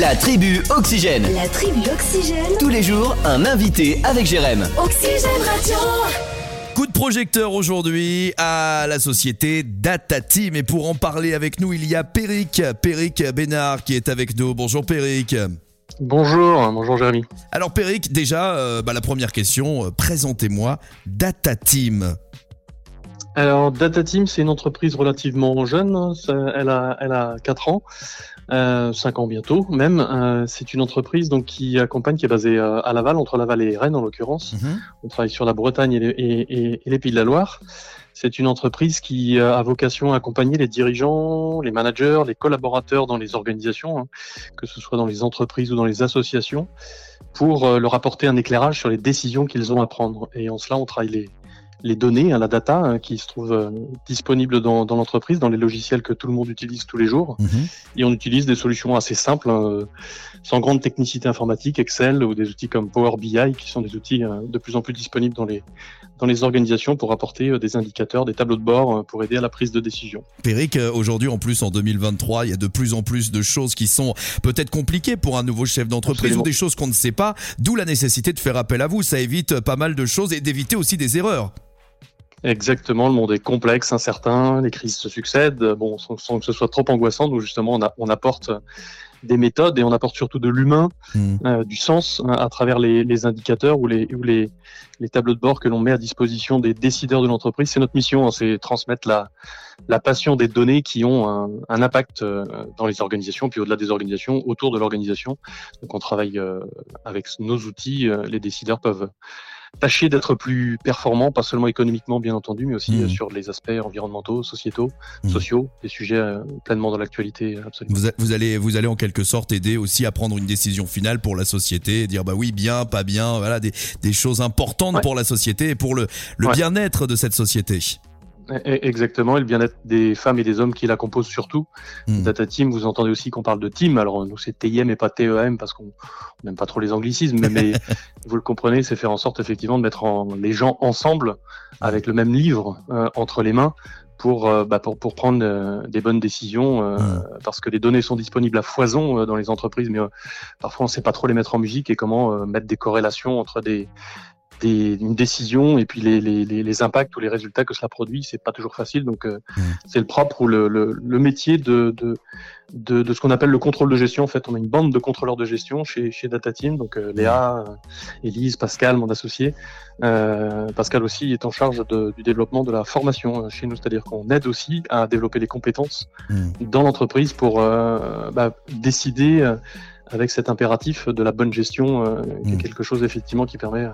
La tribu Oxygène. La tribu Oxygène. Tous les jours, un invité avec Jérém. Oxygène Radio. Coup de projecteur aujourd'hui à la société Data Team. Et pour en parler avec nous, il y a Peric, Peric Bénard qui est avec nous. Bonjour Peric. Bonjour, bonjour Jérémy. Alors Peric, déjà, euh, bah, la première question, euh, présentez-moi Data Team. Alors Data Team, c'est une entreprise relativement jeune, ça- elle a, elle a 4 ans, euh, 5 ans bientôt même. Euh, c'est une entreprise donc qui accompagne, qui est basée euh, à Laval, entre Laval et Rennes en l'occurrence. Mhm. On travaille sur la Bretagne et les, et- et- et les Pays de la Loire. C'est une entreprise qui euh, a vocation à accompagner les dirigeants, les managers, les collaborateurs dans les organisations, hein, que ce soit dans les entreprises ou dans les associations, pour leur apporter un éclairage sur les décisions qu'ils ont à prendre. Et en cela, on travaille les, les données, hein, la data, hein, qui se trouve euh, disponible dans, dans l'entreprise, dans les logiciels que tout le monde utilise tous les jours. Mhm. Et on utilise des solutions assez simples, hein, sans grande technicité informatique, Excel ou des outils comme Power BI, qui sont des outils euh, de plus en plus disponibles dans les, dans les organisations pour apporter euh, des indicateurs, des tableaux de bord euh, pour aider à la prise de décision. Peric, euh, aujourd'hui en plus en 2023, il y a de plus en plus de choses qui sont peut-être compliquées pour un nouveau chef d'entreprise ou des choses qu'on ne sait pas, d'où la nécessité de faire appel à vous. Ça évite pas mal de choses et d'éviter aussi des erreurs. Exactement, le monde est complexe, incertain, les crises se succèdent, bon, sans, sans que ce soit trop angoissant, donc justement on, a- on apporte euh, des méthodes et on apporte surtout de l'humain, Mhm. euh, du sens euh, à travers les, les indicateurs ou les, ou les, les tableaux de bord que l'on met à disposition des décideurs de l'entreprise. C'est notre mission, hein, c'est transmettre la, la passion des données qui ont un, un impact euh, dans les organisations, puis au-delà des organisations, autour de l'organisation. Donc on travaille euh, avec nos outils, les décideurs peuvent tâcher d'être plus performants, pas seulement économiquement bien entendu, mais aussi euh, sur les aspects environnementaux, sociétaux, Mhm. sociaux, des sujets euh, pleinement dans l'actualité, absolument. Vous, a- vous allez, vous allez en quelque sorte aider aussi à prendre une décision finale pour la société, et dire bah oui, bien, pas bien, voilà des, des choses importantes Ouais. pour la société et pour le, le Ouais. bien-être de cette société. E- e- Exactement, et le bien-être des femmes et des hommes qui la composent surtout. Mhm. Data Team, vous entendez aussi qu'on parle de team. Alors nous c'est TIM et pas TEM parce qu'on n'aime pas trop les anglicismes, mais, vous le comprenez, c'est faire en sorte effectivement de mettre en, les gens ensemble avec le même livre euh, entre les mains pour euh, bah, pour, pour prendre euh, des bonnes décisions euh, Mhm. parce que les données sont disponibles à foison euh, dans les entreprises, mais parfois on ne sait pas trop les mettre en musique et comment mettre des corrélations entre des des, une décision et puis les, les, les, les impacts ou les résultats que cela produit, c'est pas toujours facile. Donc, euh, c'est le propre ou le, le, le métier de, de, de, de ce qu'on appelle le contrôle de gestion. En fait, on a une bande de contrôleurs de gestion chez, chez Data Team. Donc, euh, Léa, euh, Élise, Pascal, mon associé. Euh, Pascal aussi est en charge de, du développement de la formation euh, chez nous, c'est-à-dire qu'on aide aussi à développer les compétences dans l'entreprise pour euh, bah, décider euh, avec cet impératif de la bonne gestion, euh, qui est Mm. quelque chose effectivement qui permet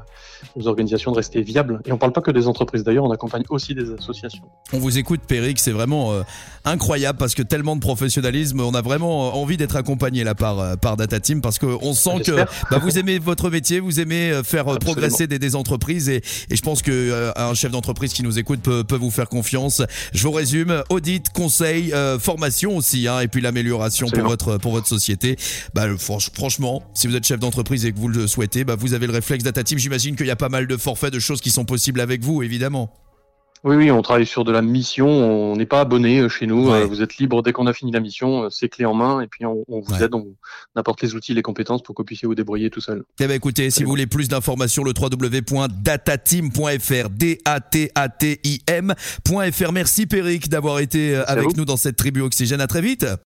aux organisations de rester viables. Et on parle pas que des entreprises d'ailleurs, on accompagne aussi des associations. On vous écoute, Peric, c'est vraiment euh, incroyable parce que tellement de professionnalisme, on a vraiment euh, envie d'être accompagné là par, euh, par Data Team parce qu'on sent que bah, vous aimez votre métier, vous aimez faire Absolument. progresser des, des entreprises et, et je pense que euh, un chef d'entreprise qui nous écoute peut, peut vous faire confiance. Je vous résume audit, conseil, formation aussi, hein, et puis l'amélioration pour votre pour votre société. Bah, franchement, si vous êtes chef d'entreprise et que vous le souhaitez, bah, vous avez le réflexe Data Team. J'imagine qu'il y a pas mal de forfaits, de choses qui sont possibles avec vous, évidemment. Oui, oui, on travaille sur de la mission, on n'est pas abonné euh, chez nous, Ouais. euh, vous êtes libre dès qu'on a fini la mission, euh, c'est clé en main, et puis on, on vous Ouais. aide, on, apporte les outils, les compétences pour que vous puissiez vous débrouiller tout seul. Eh ben écoutez, si vous voulez plus d'informations, le www.datateam.fr, D-A-T-A-T-I-M.fr. Merci Peric d'avoir été Merci avec nous dans cette tribu Oxygène. À très vite.